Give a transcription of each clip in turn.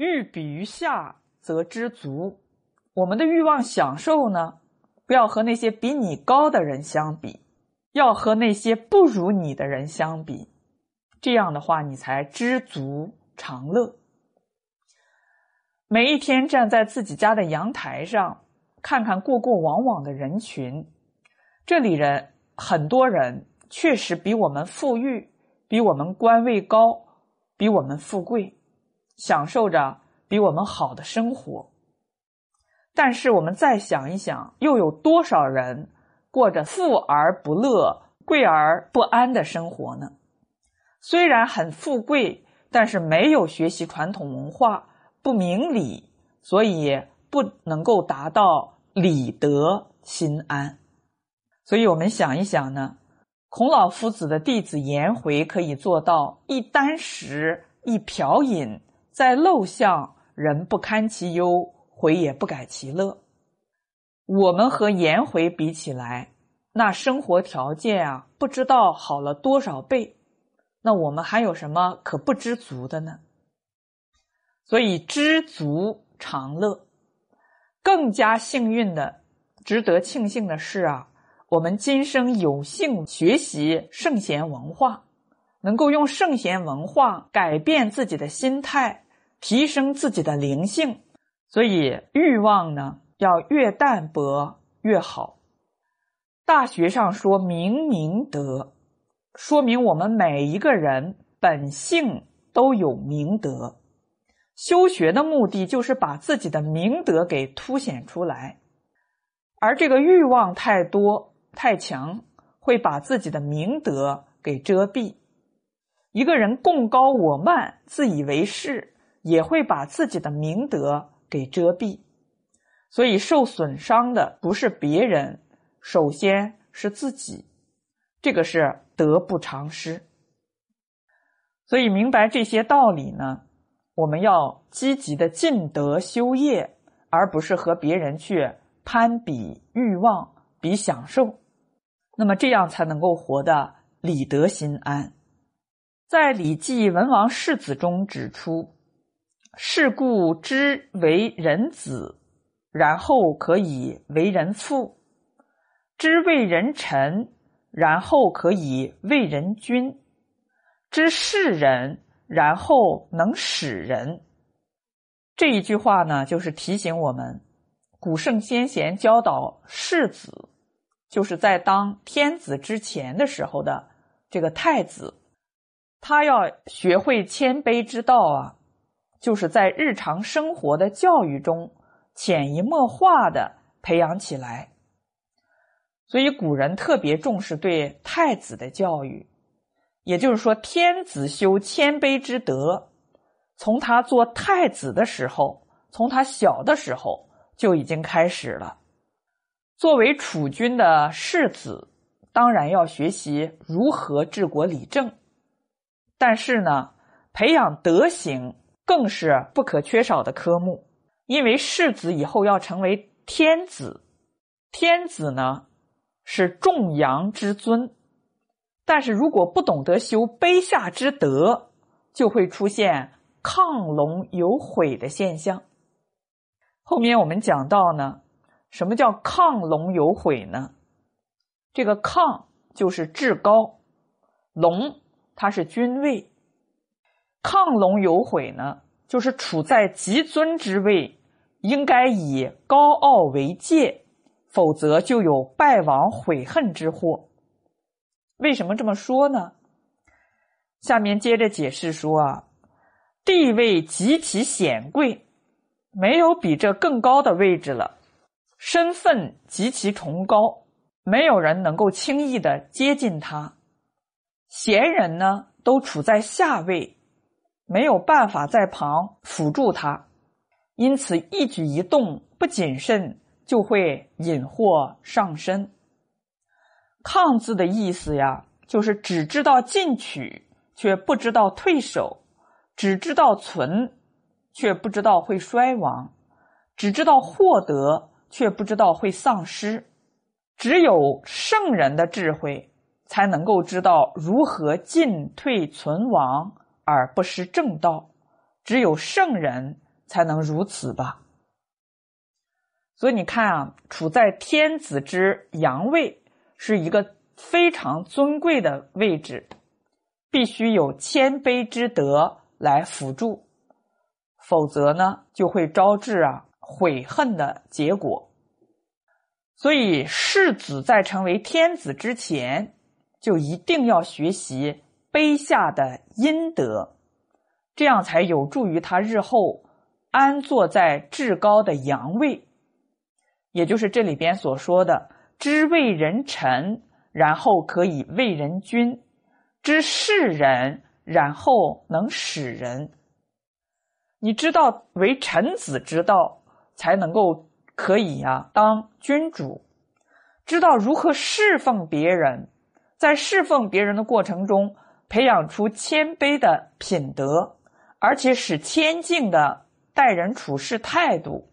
欲比于下，则知足。我们的欲望享受呢，不要和那些比你高的人相比，要和那些不如你的人相比。这样的话，你才知足常乐。每一天站在自己家的阳台上，看看过过往往的人群，这里人很多人确实比我们富裕，比我们官位高，比我们富贵。享受着比我们好的生活，但是我们再想一想，又有多少人过着富而不乐、贵而不安的生活呢？虽然很富贵，但是没有学习传统文化，不明理，所以不能够达到理得心安。所以我们想一想呢，孔老夫子的弟子颜回可以做到一箪食，一瓢饮。在陋巷，人不堪其忧，回也不改其乐。我们和颜回比起来，那生活条件啊，不知道好了多少倍。那我们还有什么可不知足的呢？所以知足常乐。更加幸运的、值得庆幸的是啊，我们今生有幸学习圣贤文化。能够用圣贤文化改变自己的心态，提升自己的灵性，所以欲望呢要越淡薄越好。大学上说明明德，说明我们每一个人本性都有明德。修学的目的就是把自己的明德给凸显出来，而这个欲望太多太强，会把自己的明德给遮蔽。一个人共高我慢、自以为是，也会把自己的明德给遮蔽。所以受损伤的不是别人，首先是自己。这个是得不偿失。所以明白这些道理呢，我们要积极的尽德修业，而不是和别人去攀比欲望、比享受。那么这样才能够活得理得心安。在《礼记·文王世子》中指出：“是故知为人子，然后可以为人父；知为人臣，然后可以为人君；知事人，然后能使人。”这一句话呢，就是提醒我们，古圣先贤教导世子，就是在当天子之前的时候的这个太子。他要学会谦卑之道啊，就是在日常生活的教育中潜移默化的培养起来。所以古人特别重视对太子的教育，也就是说，天子修谦卑之德，从他做太子的时候，从他小的时候就已经开始了。作为储君的世子，当然要学习如何治国理政。但是呢，培养德行更是不可缺少的科目，因为世子以后要成为天子，天子呢是众阳之尊，但是如果不懂得修卑下之德，就会出现亢龙有悔的现象。后面我们讲到呢，什么叫亢龙有悔呢？这个亢就是至高，龙。他是君位，亢龙有悔呢，就是处在极尊之位，应该以高傲为戒，否则就有败亡悔恨之祸。为什么这么说呢？下面接着解释说啊，地位极其显贵，没有比这更高的位置了，身份极其崇高，没有人能够轻易的接近他。贤人呢，都处在下位，没有办法在旁辅助他，因此一举一动不谨慎，就会引祸上身。抗字的意思呀，就是只知道进取，却不知道退守；只知道存，却不知道会衰亡；只知道获得，却不知道会丧失。只有圣人的智慧。才能够知道如何进退存亡而不失正道。只有圣人才能如此吧。所以你看啊，处在天子之阳位是一个非常尊贵的位置，必须有谦卑之德来辅助，否则呢，就会招致啊悔恨的结果。所以世子在成为天子之前，就一定要学习卑下的阴德，这样才有助于他日后安坐在至高的阳位，也就是这里边所说的“知为人臣，然后可以为人君；知世人，然后能使人。”你知道为臣子之道，才能够。可以呀，当君主，知道如何侍奉别人，在侍奉别人的过程中，培养出谦卑的品德，而且使谦敬的待人处事态度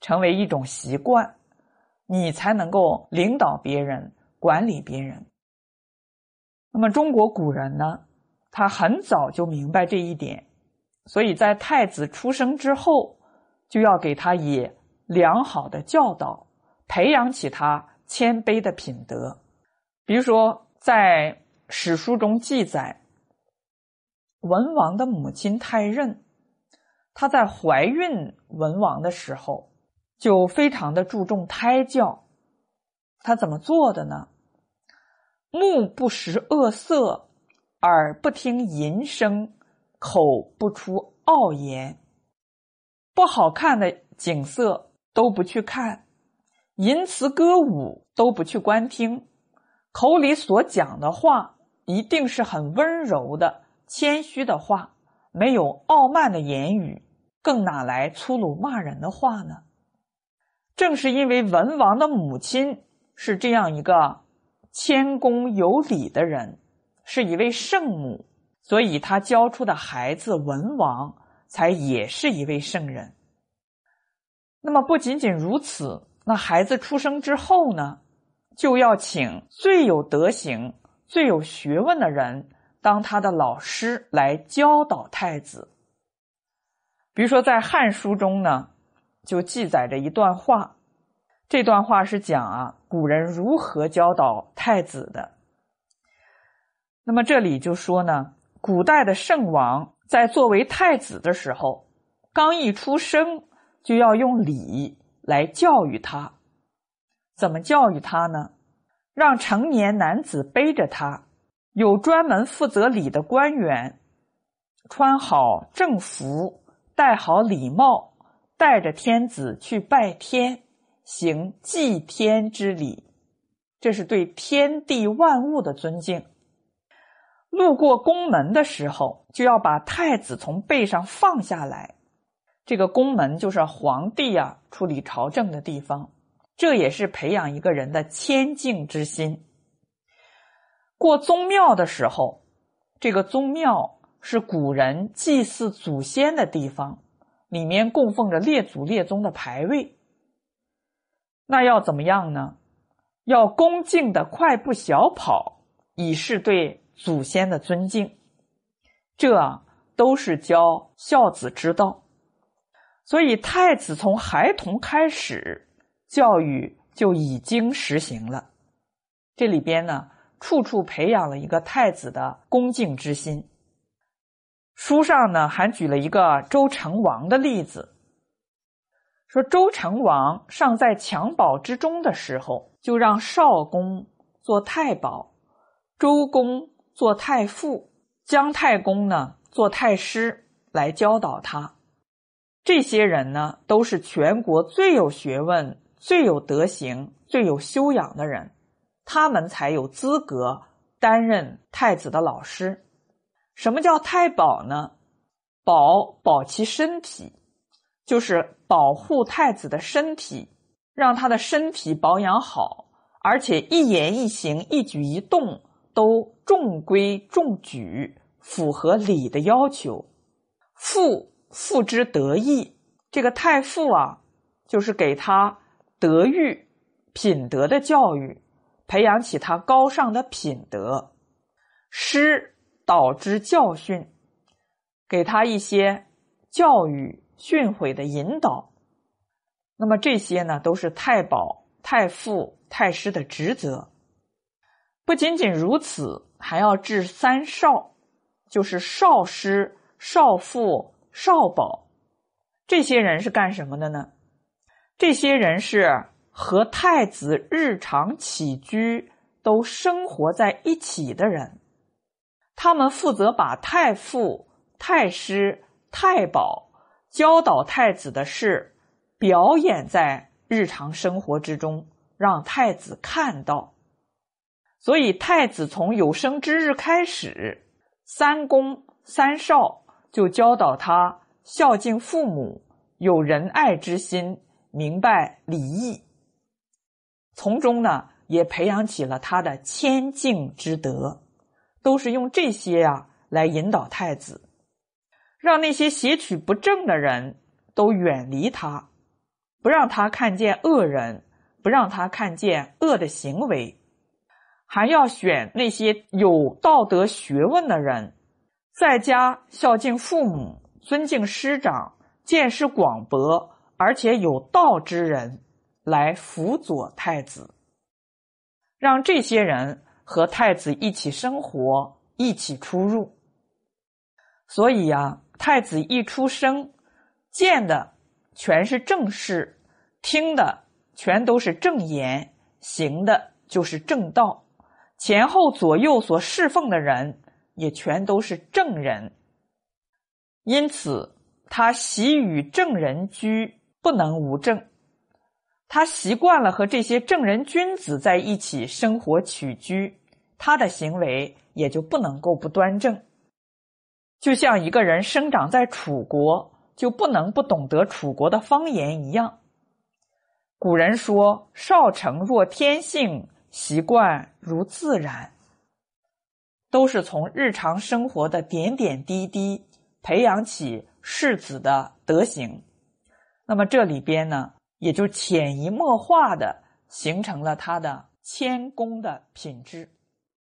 成为一种习惯，你才能够领导别人、管理别人。那么，中国古人呢，他很早就明白这一点，所以在太子出生之后，就要给他以。良好的教导，培养起他谦卑的品德。比如说，在史书中记载，文王的母亲太任，她在怀孕文王的时候，就非常的注重胎教。她怎么做的呢？目不识恶色，耳不听淫声，口不出傲言，不好看的景色。都不去看，淫词歌舞都不去观听，口里所讲的话一定是很温柔的、谦虚的话，没有傲慢的言语，更哪来粗鲁骂人的话呢？正是因为文王的母亲是这样一个谦恭有礼的人，是一位圣母，所以他教出的孩子文王才也是一位圣人。那么不仅仅如此，那孩子出生之后呢，就要请最有德行、最有学问的人当他的老师来教导太子。比如说，在《汉书》中呢，就记载着一段话，这段话是讲啊，古人如何教导太子的。那么这里就说呢，古代的圣王在作为太子的时候，刚一出生。就要用礼来教育他，怎么教育他呢？让成年男子背着他，有专门负责礼的官员，穿好正服，戴好礼帽，带着天子去拜天，行祭天之礼，这是对天地万物的尊敬。路过宫门的时候，就要把太子从背上放下来。这个宫门就是皇帝啊处理朝政的地方，这也是培养一个人的谦敬之心。过宗庙的时候，这个宗庙是古人祭祀祖先的地方，里面供奉着列祖列宗的牌位。那要怎么样呢？要恭敬的快步小跑，以示对祖先的尊敬。这都是教孝子之道。所以，太子从孩童开始教育就已经实行了。这里边呢，处处培养了一个太子的恭敬之心。书上呢，还举了一个周成王的例子，说周成王尚在襁褓之中的时候，就让少公做太保，周公做太傅，姜太公呢做太师，来教导他。这些人呢，都是全国最有学问、最有德行、最有修养的人，他们才有资格担任太子的老师。什么叫太保呢？保保其身体，就是保护太子的身体，让他的身体保养好，而且一言一行、一举一动都中规中矩，符合礼的要求。父。父之德义，这个太傅啊，就是给他德育、品德的教育，培养起他高尚的品德；师导之教训，给他一些教育训诲的引导。那么这些呢，都是太保、太傅、太师的职责。不仅仅如此，还要治三少，就是少师、少傅、少保。这些人是干什么的呢？这些人是和太子日常起居都生活在一起的人，他们负责把太傅、太师、太保教导太子的事表演在日常生活之中，让太子看到。所以，太子从有生之日开始，三公三少就教导他孝敬父母，有仁爱之心。明白礼义，从中呢也培养起了他的谦敬之德，都是用这些呀来引导太子，让那些邪取不正的人都远离他，不让他看见恶人，不让他看见恶的行为，还要选那些有道德学问的人，在家孝敬父母，尊敬师长，见识广博。而且有道之人来辅佐太子，让这些人和太子一起生活，一起出入。所以呀，太子一出生，见的全是正事，听的全都是正言，行的就是正道，前后左右所侍奉的人也全都是正人。因此，他喜与正人居。不能无正，他习惯了和这些正人君子在一起生活起居，他的行为也就不能够不端正。就像一个人生长在楚国，就不能不懂得楚国的方言一样。古人说：“少成若天性，习惯如自然。”都是从日常生活的点点滴滴培养起世子的德行。那么这里边呢，也就潜移默化的形成了他的谦恭的品质。